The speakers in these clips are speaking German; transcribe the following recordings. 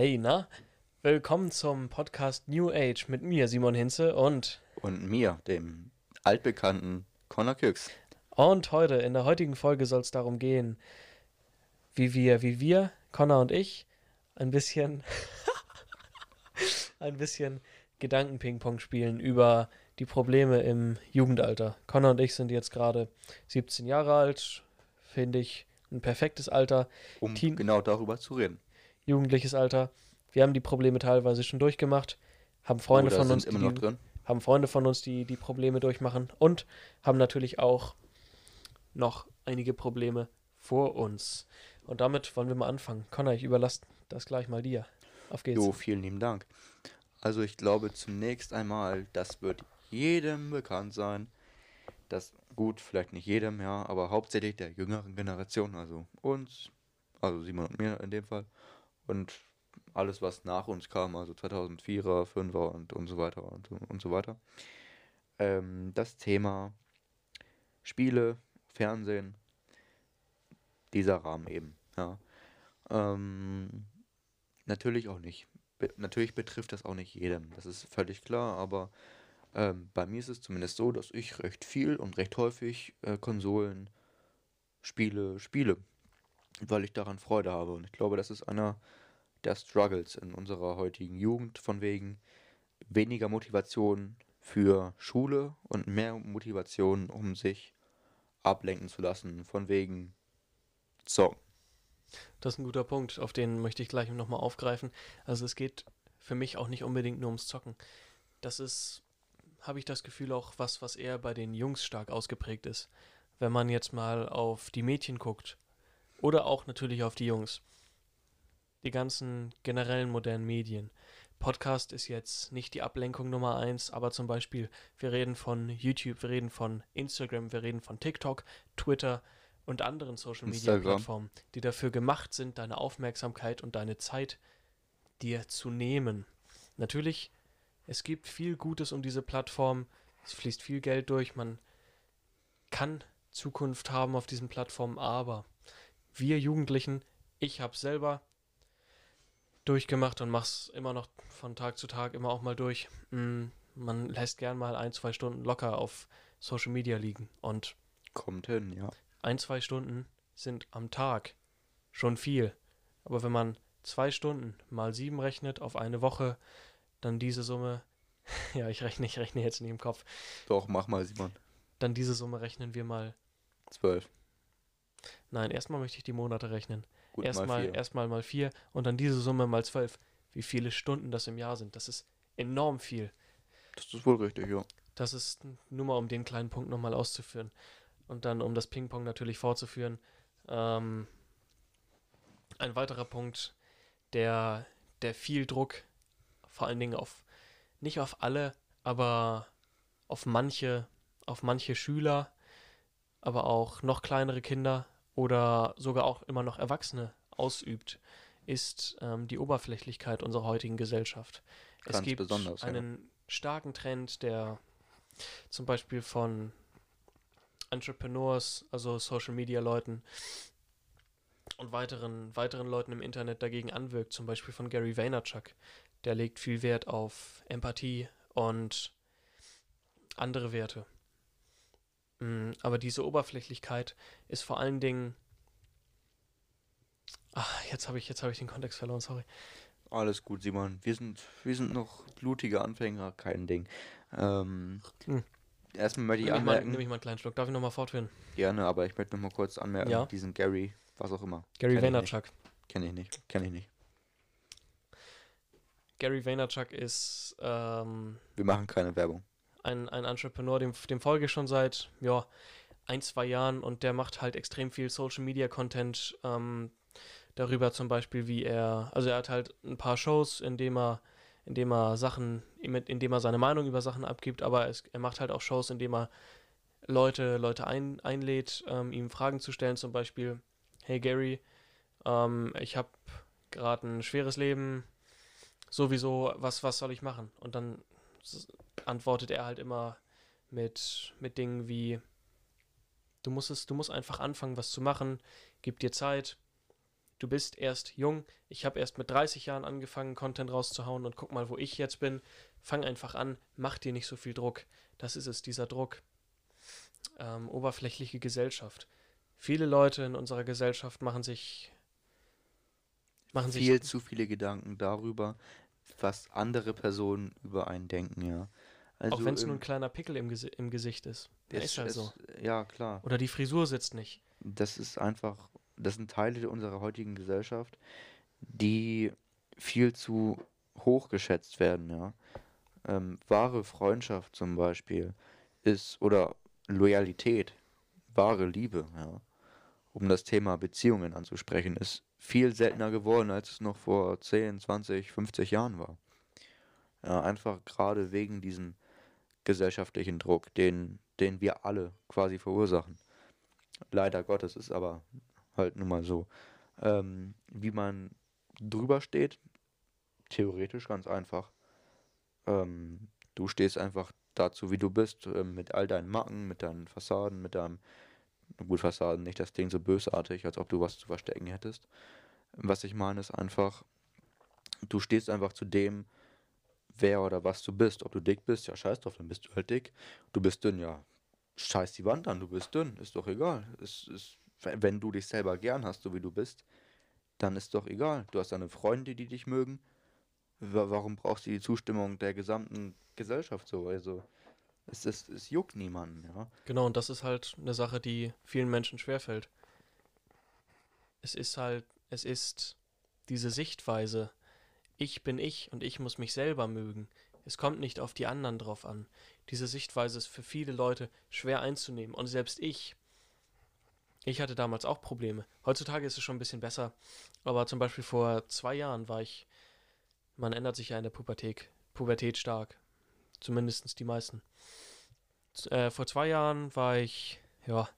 Hey, na? Willkommen zum Podcast New Age mit mir, Simon Hinze und. Und mir, dem altbekannten Connor Küchs. Und heute, in der heutigen Folge soll es darum gehen, wie wir, wie wir, Connor und ich, ein bisschen. ein bisschen Gedankenpingpong spielen über die Probleme im Jugendalter. Connor und ich sind jetzt gerade 17 Jahre alt, finde ich ein perfektes Alter. Um Teen genau darüber zu reden. Jugendliches Alter. Wir haben die Probleme teilweise schon durchgemacht, haben Freunde Oder von uns, die, haben Freunde von uns, die die Probleme durchmachen und haben natürlich auch noch einige Probleme vor uns. Und damit wollen wir mal anfangen. Connor, ich überlasse das gleich mal dir. Auf geht's. Jo, vielen lieben Dank. Also ich glaube zunächst einmal, das wird jedem bekannt sein. Das gut, vielleicht nicht jedem, ja, aber hauptsächlich der jüngeren Generation, also uns, also Simon und mir in dem Fall. Und alles, was nach uns kam, also 2004er, 5er und, und so weiter und, so- und so weiter. Ähm, das Thema Spiele, Fernsehen, dieser Rahmen eben, ja. Ähm, natürlich auch nicht. Be natürlich betrifft das auch nicht jedem, das ist völlig klar, aber ähm, bei mir ist es zumindest so, dass ich recht viel und recht häufig äh, Konsolen, Spiele spiele, weil ich daran Freude habe. Und ich glaube, das ist einer der Struggles in unserer heutigen Jugend, von wegen weniger Motivation für Schule und mehr Motivation, um sich ablenken zu lassen, von wegen Zocken. Das ist ein guter Punkt, auf den möchte ich gleich nochmal aufgreifen. Also es geht für mich auch nicht unbedingt nur ums Zocken. Das ist, habe ich das Gefühl, auch was, was eher bei den Jungs stark ausgeprägt ist. Wenn man jetzt mal auf die Mädchen guckt oder auch natürlich auf die Jungs. Die ganzen generellen modernen Medien. Podcast ist jetzt nicht die Ablenkung Nummer eins, aber zum Beispiel, wir reden von YouTube, wir reden von Instagram, wir reden von TikTok, Twitter und anderen Social Media. Plattformen, die dafür gemacht sind, deine Aufmerksamkeit und deine Zeit dir zu nehmen. Natürlich, es gibt viel Gutes um diese Plattform, es fließt viel Geld durch, man kann Zukunft haben auf diesen Plattformen, aber wir Jugendlichen, ich habe selber durchgemacht und mach's immer noch von Tag zu Tag immer auch mal durch. Mm, Man lässt gern mal ein, zwei Stunden locker auf Social Media liegen und Kommt hin, ja. ein, zwei Stunden sind am Tag schon viel. Aber wenn man zwei Stunden mal sieben rechnet auf eine Woche, dann diese Summe, ja, ich rechne, ich rechne jetzt nicht im Kopf, Doch, mach mal, Simon. dann diese Summe rechnen wir mal. Zwölf. Nein, erstmal möchte ich die Monate rechnen. Gut, mal Erstmal vier. erstmal mal vier und dann diese Summe mal zwölf. Wie viele Stunden das im Jahr sind, das ist enorm viel. Das ist wohl richtig, ja. Das ist nur mal, um den kleinen Punkt nochmal auszuführen. Und dann, um das Ping-Pong natürlich fortzuführen. Ähm, ein weiterer Punkt, der, der viel Druck, vor allen Dingen auf, nicht auf alle, aber auf manche, auf manche Schüler, aber auch noch kleinere Kinder oder sogar auch immer noch Erwachsene ausübt, ist ähm, die Oberflächlichkeit unserer heutigen Gesellschaft. es Ganz gibt besonders, ja. einen starken Trend, der zum Beispiel von Entrepreneurs, also Social Media Leuten und weiteren, weiteren Leuten im Internet dagegen anwirkt, zum Beispiel von Gary Vaynerchuk. Der legt viel Wert auf Empathie und andere Werte. Mm, Aber diese Oberflächlichkeit ist vor allen Dingen. Ah, jetzt habe ich, jetzt habe ich den Kontext verloren, sorry. Alles gut, Simon. Wir sind, wir sind noch blutige Anfänger, kein Ding. Ähm, Hm. Erstmal möchte ich Nehme ich, mal, anmerken, nehm ich mal einen kleinen Schluck. Darf ich nochmal fortführen? gerne, aber ich möchte noch mal kurz anmerken, Ja. diesen Gary, was auch immer. Gary Kenn. Vaynerchuk. Kenne ich nicht, kenne ich nicht. Gary Vaynerchuk ist ähm, Wir machen keine Werbung. Ein, ein Entrepreneur, dem, dem folge ich schon seit ja, ein, zwei Jahren und der macht halt extrem viel Social Media Content ähm, darüber zum Beispiel, wie er, also er hat halt ein paar Shows, in dem er, in dem er Sachen, in dem er seine Meinung über Sachen abgibt, aber es, er macht halt auch Shows, in dem er Leute, Leute ein, einlädt, ähm, ihm Fragen zu stellen, zum Beispiel, hey Gary, ähm, ich habe gerade ein schweres Leben, sowieso, was, was soll ich machen? Und dann antwortet er halt immer mit, mit Dingen wie, du musst es, du musst einfach anfangen, was zu machen, gib dir Zeit, du bist erst jung. Ich habe erst mit 30 Jahren angefangen, Content rauszuhauen und guck mal, wo ich jetzt bin. Fang einfach an, mach dir nicht so viel Druck. Das ist es, dieser Druck. Ähm, oberflächliche Gesellschaft. Viele Leute in unserer Gesellschaft machen sich machen Viel sich zu viele Gedanken darüber, was andere Personen über einen denken, ja. Also auch wenn es nur ähm, ein kleiner Pickel im, Gesi im Gesicht ist. Der es- ist halt es- so. Ja, klar. Oder die Frisur sitzt nicht. Das ist einfach, das sind Teile unserer heutigen Gesellschaft, die viel zu hoch geschätzt werden, ja. Ähm, wahre Freundschaft zum Beispiel ist, oder Loyalität, wahre Liebe, ja, um das Thema Beziehungen anzusprechen, ist viel seltener geworden, als es noch vor 10, 20, 50 Jahren war. Ja, einfach gerade wegen diesem gesellschaftlichen Druck, den, den wir alle quasi verursachen. Leider Gottes ist aber halt nun mal so. Ähm, wie man drüber steht, theoretisch ganz einfach. Ähm, du stehst einfach dazu, wie du bist, ähm, mit all deinen Macken, mit deinen Fassaden, mit deinem, gut, Fassaden, nicht das Ding so bösartig, als ob du was zu verstecken hättest. Was ich meine, ist einfach, du stehst einfach zu dem, wer oder was du bist. Ob du dick bist, ja, scheiß drauf, dann bist du halt dick. Du bist dünn, ja, scheiß die Wand an, du bist dünn, ist doch egal. Es ist, wenn du dich selber gern hast, so wie du bist, dann ist doch egal. Du hast deine Freunde, die dich mögen. Wa- Warum brauchst du die Zustimmung der gesamten Gesellschaft so? Also, es, ist, es juckt niemanden, ja. Genau, und das ist halt eine Sache, die vielen Menschen schwerfällt. Es ist halt, es ist diese Sichtweise, ich bin ich und ich muss mich selber mögen. Es kommt nicht auf die anderen drauf an. Diese Sichtweise ist für viele Leute schwer einzunehmen. Und selbst ich, ich hatte damals auch Probleme. Heutzutage ist es schon ein bisschen besser. Aber zum Beispiel vor zwei Jahren war ich, man ändert sich ja in der Pubertät, Pubertät stark. Zumindest die meisten. Äh, vor zwei Jahren war ich, ja,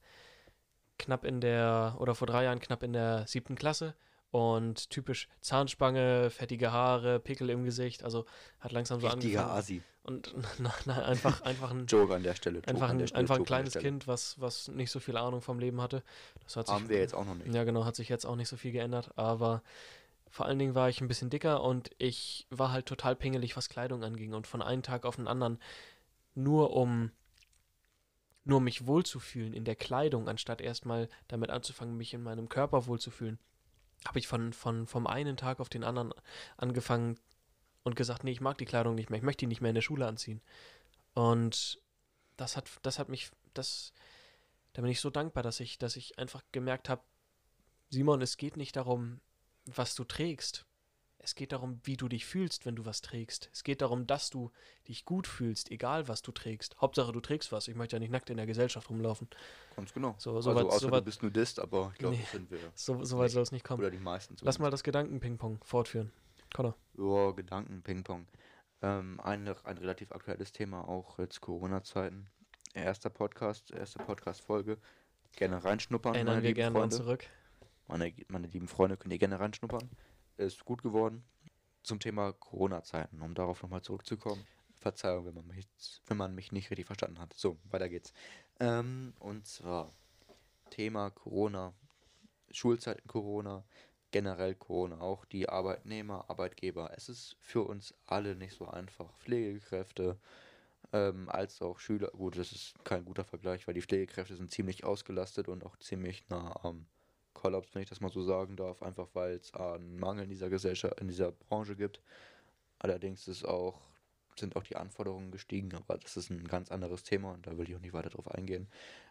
knapp in der, oder vor drei Jahren knapp in der siebten Klasse und typisch Zahnspange, fettige Haare, Pickel im Gesicht, also hat langsam so Richtiger angefangen. Asi. Und nein, nein, einfach, einfach ein, Joke an der Stelle. Joke einfach ein, Stelle, einfach ein kleines. Kind, was, was nicht so viel Ahnung vom Leben hatte. Das hat sich, Haben wir jetzt auch noch nicht. ja, genau, hat sich jetzt auch nicht so viel geändert, aber vor allen Dingen war ich ein bisschen dicker und ich war halt total pingelig, was Kleidung anging. Und von einem Tag auf den anderen, nur um, nur um mich wohlzufühlen in der Kleidung, anstatt erstmal damit anzufangen, mich in meinem Körper wohlzufühlen, habe ich von, von, vom einen Tag auf den anderen angefangen und gesagt, nee, ich mag die Kleidung nicht mehr, ich möchte die nicht mehr in der Schule anziehen. Und das hat, das hat mich, das, da bin ich so dankbar, dass ich, dass ich einfach gemerkt habe, Simon, es geht nicht darum, was du trägst. Es geht darum, wie du dich fühlst, wenn du was trägst. Es geht darum, dass du dich gut fühlst, egal was du trägst. Hauptsache, du trägst was. Ich möchte ja nicht nackt in der Gesellschaft rumlaufen. Ganz genau. So- so also, weit- außer so du weit- bist Nudist, aber ich glaube, Nee. sind wir. So, so weit soll es nicht kommen. Oder die meisten Lass mal das Gedanken-Ping-Pong fortführen. Connor. Ja, Gedanken-Ping-Pong. Ähm, ein, ein relativ aktuelles Thema, auch jetzt Corona-Zeiten. Erster Podcast, erste Podcast-Folge. Gerne reinschnuppern, Erinnern meine wir lieben gerne Freunde. zurück. Meine, meine lieben Freunde, könnt ihr gerne reinschnuppern. Ist gut geworden. Zum Thema Corona-Zeiten, um darauf nochmal zurückzukommen. Verzeihung, wenn man, mich, wenn man mich nicht richtig verstanden hat. So, weiter geht's. Ähm, und zwar Thema Corona, Schulzeiten Corona, generell Corona, auch die Arbeitnehmer, Arbeitgeber. Es ist für uns alle nicht so einfach. Pflegekräfte, ähm, als auch Schüler. Gut, das ist kein guter Vergleich, weil die Pflegekräfte sind ziemlich ausgelastet und auch ziemlich nah am Kollaps, wenn ich das mal so sagen darf, einfach weil es einen Mangel in dieser Gesellschaft, in dieser Branche gibt. Allerdings ist auch, sind auch die Anforderungen gestiegen, aber das ist ein ganz anderes Thema und da will ich auch nicht weiter drauf eingehen.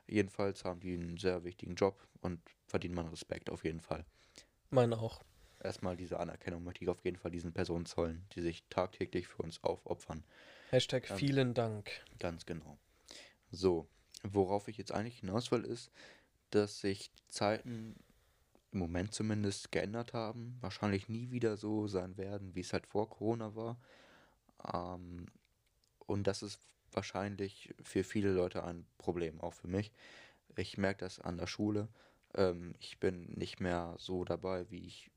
Jedenfalls haben die einen sehr wichtigen Job und verdienen meinen Respekt auf jeden Fall. Meine auch. Erstmal diese Anerkennung möchte ich auf jeden Fall diesen Personen zollen, die sich tagtäglich für uns aufopfern. Hashtag Ähm, vielen Dank. Ganz genau. So, worauf ich jetzt eigentlich hinaus will, ist, dass sich Zeiten im Moment zumindest geändert haben. Wahrscheinlich nie wieder so sein werden, wie es halt vor Corona war. Ähm, und das ist wahrscheinlich für viele Leute ein Problem, auch für mich. Ich merke das an der Schule. Ähm, ich bin nicht mehr so dabei, wie ich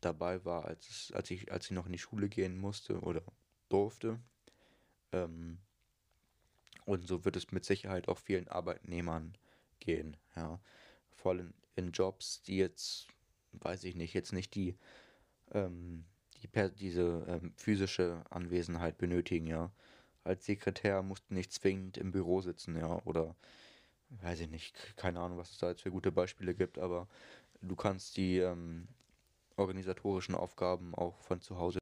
dabei war, als, es, als, ich, als ich noch in die Schule gehen musste oder durfte. Ähm, und so wird es mit Sicherheit auch vielen Arbeitnehmern gehen, ja. Vor allem in Jobs, die jetzt weiß ich nicht, jetzt nicht die, ähm, die diese ähm, physische Anwesenheit benötigen, ja. Als Sekretär musst du nicht zwingend im Büro sitzen, ja, oder weiß ich nicht, keine Ahnung, was es da jetzt für gute Beispiele gibt, aber du kannst die ähm, organisatorischen Aufgaben auch von zu Hause.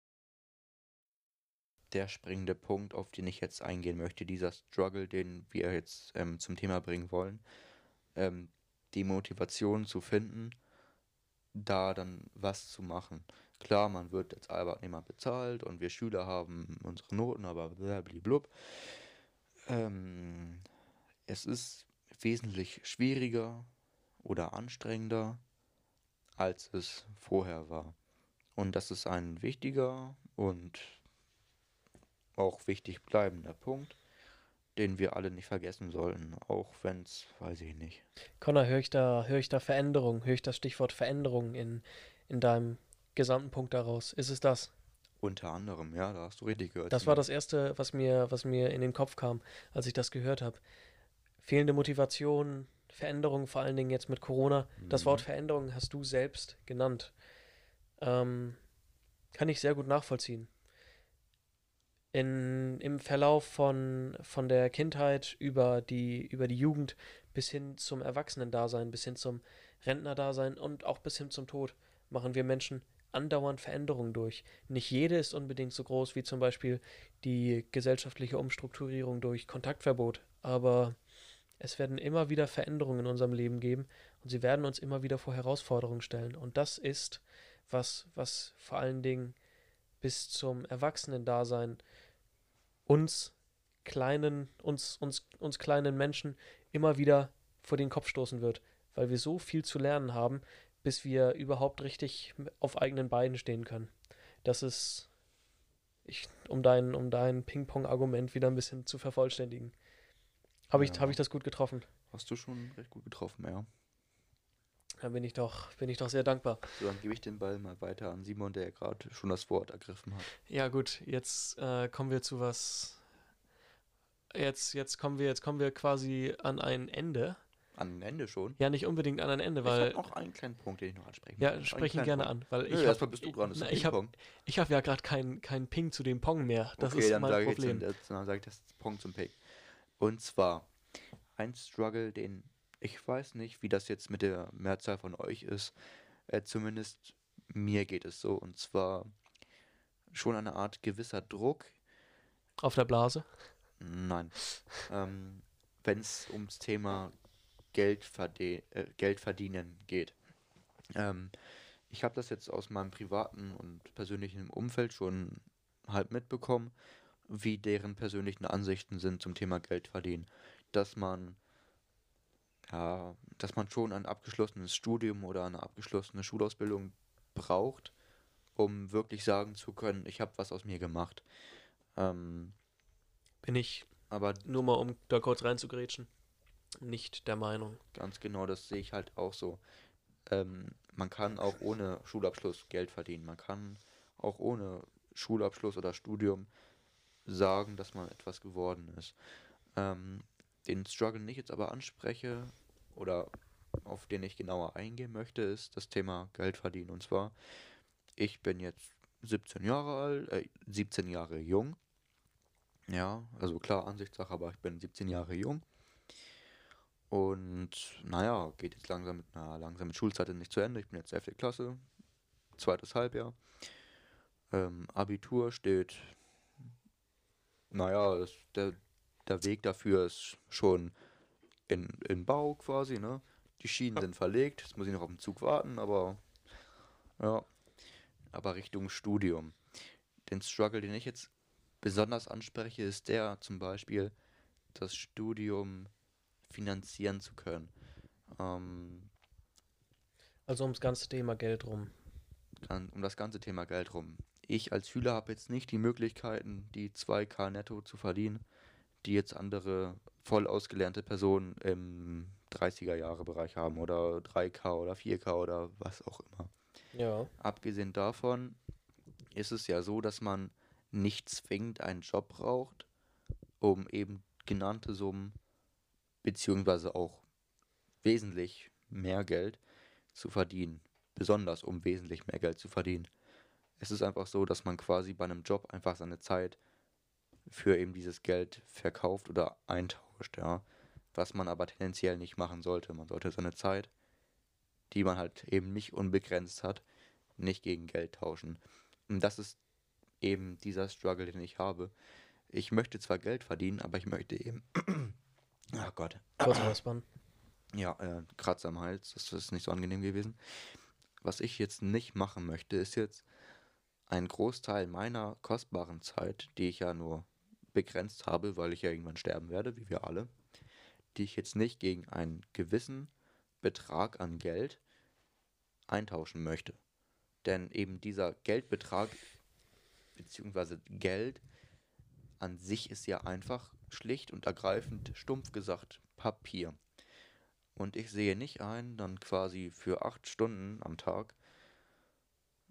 Der springende Punkt, auf den ich jetzt eingehen möchte, dieser Struggle, den wir jetzt ähm, zum Thema bringen wollen, ähm, die Motivation zu finden, da dann was zu machen. Klar, man wird als Arbeitnehmer bezahlt und wir Schüler haben unsere Noten, aber blub. Ähm, es ist wesentlich schwieriger oder anstrengender, als es vorher war. Und das ist ein wichtiger und auch wichtig bleibender Punkt, den wir alle nicht vergessen sollten, auch wenn es, weiß ich nicht. Connor, höre ich da, höre ich da Veränderung, höre ich das Stichwort Veränderung in, in deinem gesamten Punkt daraus? Ist es das? Unter anderem, ja, da hast du richtig gehört. Das war das Erste, was mir, was mir in den Kopf kam, als ich das gehört habe. Fehlende Motivation, Veränderung, vor allen Dingen jetzt mit Corona. Mhm. Das Wort Veränderung hast du selbst genannt. Ähm, kann ich sehr gut nachvollziehen in, im Verlauf von, von der Kindheit über die, über die Jugend bis hin zum Erwachsenendasein, bis hin zum Rentnerdasein und auch bis hin zum Tod machen wir Menschen andauernd Veränderungen durch. Nicht jede ist unbedingt so groß wie zum Beispiel die gesellschaftliche Umstrukturierung durch Kontaktverbot, aber es werden immer wieder Veränderungen in unserem Leben geben und sie werden uns immer wieder vor Herausforderungen stellen. Und das ist was, was vor allen Dingen bis zum Erwachsenendasein uns kleinen, uns, uns, uns kleinen Menschen immer wieder vor den Kopf stoßen wird, weil wir so viel zu lernen haben, bis wir überhaupt richtig auf eigenen Beinen stehen können. Das ist, ich, um dein, um dein Ping-Pong-Argument wieder ein bisschen zu vervollständigen. Habe ja. ich, hab ich das gut getroffen? Hast du schon recht gut getroffen, ja. Dann bin ich doch, bin ich doch sehr dankbar. So, dann gebe ich den Ball mal weiter an Simon, der gerade schon das Wort ergriffen hat. Ja, gut, jetzt äh, kommen wir zu was. Jetzt, jetzt kommen wir, jetzt kommen wir quasi an ein Ende. An ein Ende schon? Ja, nicht unbedingt an ein Ende, weil. Ich habe noch einen kleinen Punkt, den ich noch ansprechen Ja, spreche ihn gerne Punkt. an, weil ich. Erstmal bist du dran, das na, ich habe hab ja gerade keinen kein Ping zu dem Pong mehr. Das okay, ist dann mein Problem. Ich jetzt, dann sage ich das Pong zum Ping. Und zwar ein Struggle, den ich weiß nicht, wie das jetzt mit der Mehrzahl von euch ist. Äh, zumindest mir geht es so. Und zwar schon eine Art gewisser Druck. Auf der Blase? Nein. ähm, Wenn es ums Thema Geld, verde äh, Geld verdienen geht. Ähm, ich habe das jetzt aus meinem privaten und persönlichen Umfeld schon halb mitbekommen, wie deren persönlichen Ansichten sind zum Thema Geld verdienen. Dass man ja, dass man schon ein abgeschlossenes Studium oder eine abgeschlossene Schulausbildung braucht, um wirklich sagen zu können, ich habe was aus mir gemacht. Ähm, Bin ich, aber nur mal um da kurz reinzugrätschen, nicht der Meinung. Ganz genau, das sehe ich halt auch so. Ähm, man kann auch ohne Schulabschluss Geld verdienen. Man kann auch ohne Schulabschluss oder Studium sagen, dass man etwas geworden ist. Ähm, den Struggle nicht jetzt aber anspreche oder auf den ich genauer eingehen möchte, ist das Thema Geld verdienen. Und zwar, ich bin jetzt 17 Jahre alt, äh, 17 Jahre jung. Ja, also klar, Ansichtssache, aber ich bin 17 Jahre jung. Und naja, geht jetzt langsam mit einer langsam mit Schulzeit nicht zu Ende. Ich bin jetzt 11. Klasse, zweites Halbjahr. Ähm, Abitur steht, naja, das, der, der Weg dafür ist schon in, in Bau quasi, ne? Die Schienen sind verlegt, jetzt muss ich noch auf den Zug warten, aber ja. Aber Richtung Studium. Den Struggle, den ich jetzt besonders anspreche, ist der zum Beispiel, das Studium finanzieren zu können. Ähm, also ums ganze Thema Geld rum. Um das ganze Thema Geld rum. Ich als Schüler habe jetzt nicht die Möglichkeiten, die 2K netto zu verdienen die jetzt andere voll ausgelernte Personen im 30er-Jahre-Bereich haben oder 3K oder 4K oder was auch immer. Ja. Abgesehen davon ist es ja so, dass man nicht zwingend einen Job braucht, um eben genannte Summen beziehungsweise auch wesentlich mehr Geld zu verdienen. besonders, um wesentlich mehr Geld zu verdienen. Es ist einfach so, dass man quasi bei einem Job einfach seine Zeit für eben dieses Geld verkauft oder eintauscht, ja. Was man aber tendenziell nicht machen sollte. Man sollte seine Zeit, die man halt eben nicht unbegrenzt hat, nicht gegen Geld tauschen. Und das ist eben dieser Struggle, den ich habe. Ich möchte zwar Geld verdienen, aber ich möchte eben. Ach Gott. Kurz räuspern. Ja, äh, Kratzer am Hals, das ist nicht so angenehm gewesen. Was ich jetzt nicht machen möchte, ist jetzt einen Großteil meiner kostbaren Zeit, die ich ja nur begrenzt habe, weil ich ja irgendwann sterben werde, wie wir alle, die ich jetzt nicht gegen einen gewissen Betrag an Geld eintauschen möchte. Denn eben dieser Geldbetrag beziehungsweise Geld an sich ist ja einfach schlicht und ergreifend, stumpf gesagt, Papier. Und ich sehe nicht ein, dann quasi für acht Stunden am Tag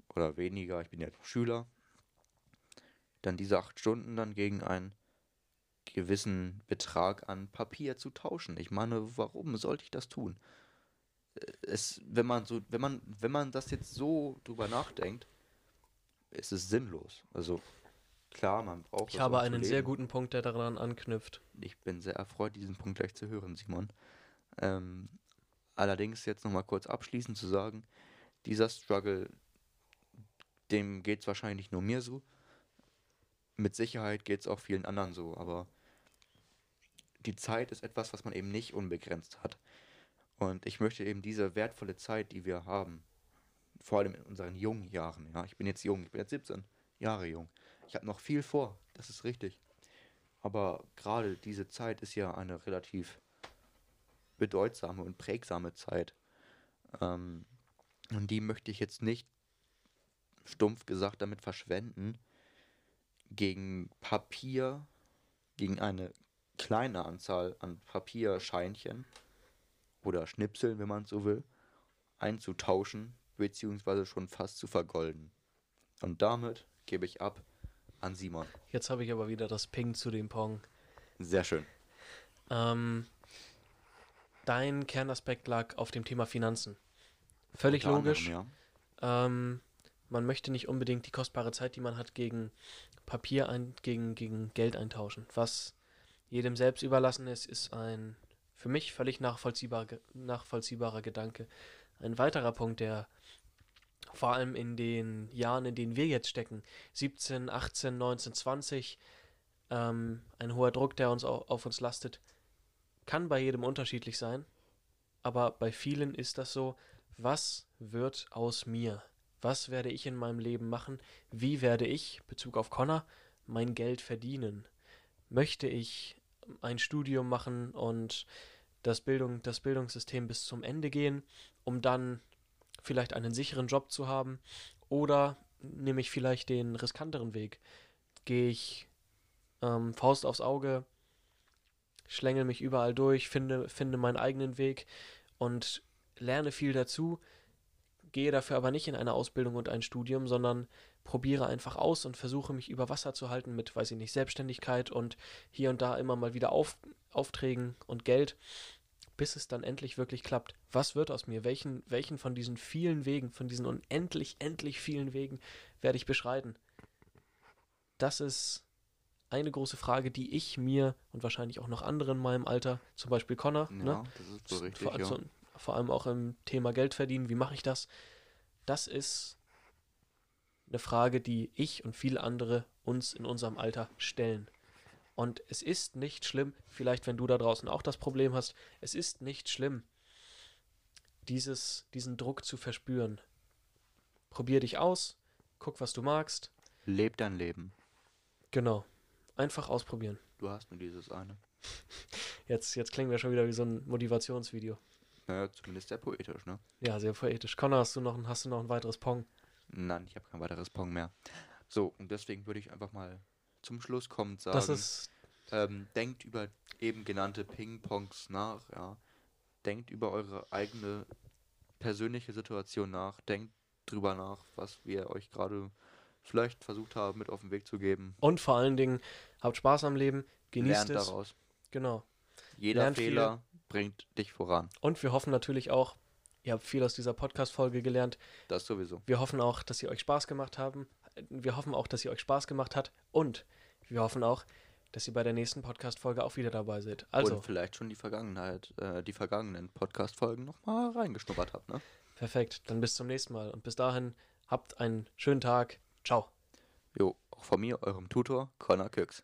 oder weniger, ich bin ja Schüler, dann diese acht Stunden dann gegen einen gewissen Betrag an Papier zu tauschen. Ich meine, warum sollte ich das tun? Es, wenn man so, wenn man, wenn man das jetzt so drüber nachdenkt, ist es sinnlos. Also klar, man braucht. Ich habe einen sehr guten Punkt, der daran anknüpft. Ich bin sehr erfreut, diesen Punkt gleich zu hören, Simon. Ähm, allerdings jetzt nochmal kurz abschließend zu sagen, dieser Struggle, dem geht es wahrscheinlich nur mir so. Mit Sicherheit geht es auch vielen anderen so, aber die Zeit ist etwas, was man eben nicht unbegrenzt hat. Und ich möchte eben diese wertvolle Zeit, die wir haben, vor allem in unseren jungen Jahren, ja, ich bin jetzt jung, ich bin jetzt 17 Jahre jung. Ich habe noch viel vor, das ist richtig. Aber gerade diese Zeit ist ja eine relativ bedeutsame und prägsame Zeit. Ähm, und die möchte ich jetzt nicht stumpf gesagt damit verschwenden, gegen Papier, gegen eine kleine Anzahl an Papierscheinchen oder Schnipseln, wenn man so will, einzutauschen, beziehungsweise schon fast zu vergolden. Und damit gebe ich ab an Simon. Jetzt habe ich aber wieder das Ping zu dem Pong. Sehr schön. Ähm, dein Kernaspekt lag auf dem Thema Finanzen. Völlig Unter logisch. Anderem, ja. ähm, man möchte nicht unbedingt die kostbare Zeit, die man hat, gegen Papier ein, gegen, gegen Geld eintauschen. Was jedem selbst überlassen ist, ist ein für mich völlig nachvollziehbar, nachvollziehbarer Gedanke. Ein weiterer Punkt, der vor allem in den Jahren, in denen wir jetzt stecken, 17, 18, 19, 20, ähm, ein hoher Druck, der uns auf, auf uns lastet, kann bei jedem unterschiedlich sein. Aber bei vielen ist das so, was wird aus mir? Was werde ich in meinem Leben machen? Wie werde ich, Bezug auf Connor, mein Geld verdienen? Möchte ich ein Studium machen und das, Bildung, das Bildungssystem bis zum Ende gehen, um dann vielleicht einen sicheren Job zu haben? Oder nehme ich vielleicht den riskanteren Weg? Gehe ich ähm, Faust aufs Auge, schlängel mich überall durch, finde, finde meinen eigenen Weg und lerne viel dazu, gehe dafür aber nicht in eine Ausbildung und ein Studium, sondern probiere einfach aus und versuche mich über Wasser zu halten mit, weiß ich nicht, Selbstständigkeit und hier und da immer mal wieder auf, Aufträgen und Geld bis es dann endlich wirklich klappt. Was wird aus mir? Welchen, welchen von diesen vielen Wegen, von diesen unendlich, endlich vielen Wegen werde ich beschreiten? Das ist eine große Frage, die ich mir und wahrscheinlich auch noch anderen in meinem Alter, zum Beispiel Connor, ja, ne? das ist so richtig, ja. Vor allem auch im Thema Geld verdienen, wie mache ich das? Das ist eine Frage, die ich und viele andere uns in unserem Alter stellen. Und es ist nicht schlimm, vielleicht wenn du da draußen auch das Problem hast, es ist nicht schlimm, dieses, diesen Druck zu verspüren. Probier dich aus, guck, was du magst. Leb dein Leben. Genau. Einfach ausprobieren. Du hast nur dieses eine. Jetzt, jetzt klingen wir schon wieder wie so ein Motivationsvideo. Naja, zumindest sehr poetisch, ne? Ja, sehr poetisch. Connor, hast du noch, hast du noch ein weiteres Pong? Nein, ich habe kein weiteres Pong mehr. So, und deswegen würde ich einfach mal zum Schluss kommt, sagen, das ist ähm, denkt über eben genannte Ping-Pongs nach, ja. Denkt über eure eigene persönliche Situation nach, denkt drüber nach, was wir euch gerade vielleicht versucht haben, mit auf den Weg zu geben. Und vor allen Dingen, habt Spaß am Leben, genießt Lernt es. daraus. Genau. Jeder Lernt Fehler viel bringt dich voran. Und wir hoffen natürlich auch, ihr habt viel aus dieser Podcast-Folge gelernt. Das sowieso. Wir hoffen auch, dass sie euch Spaß gemacht haben. Wir hoffen auch, dass sie euch Spaß gemacht hat. Und wir hoffen auch, dass ihr bei der nächsten Podcast-Folge auch wieder dabei seid. Also Und vielleicht schon die Vergangenheit, äh, die vergangenen Podcast-Folgen nochmal reingeschnuppert habt, ne? Perfekt. Dann bis zum nächsten Mal. Und bis dahin, habt einen schönen Tag. Ciao. Jo, auch von mir, eurem Tutor, Connor Kirks.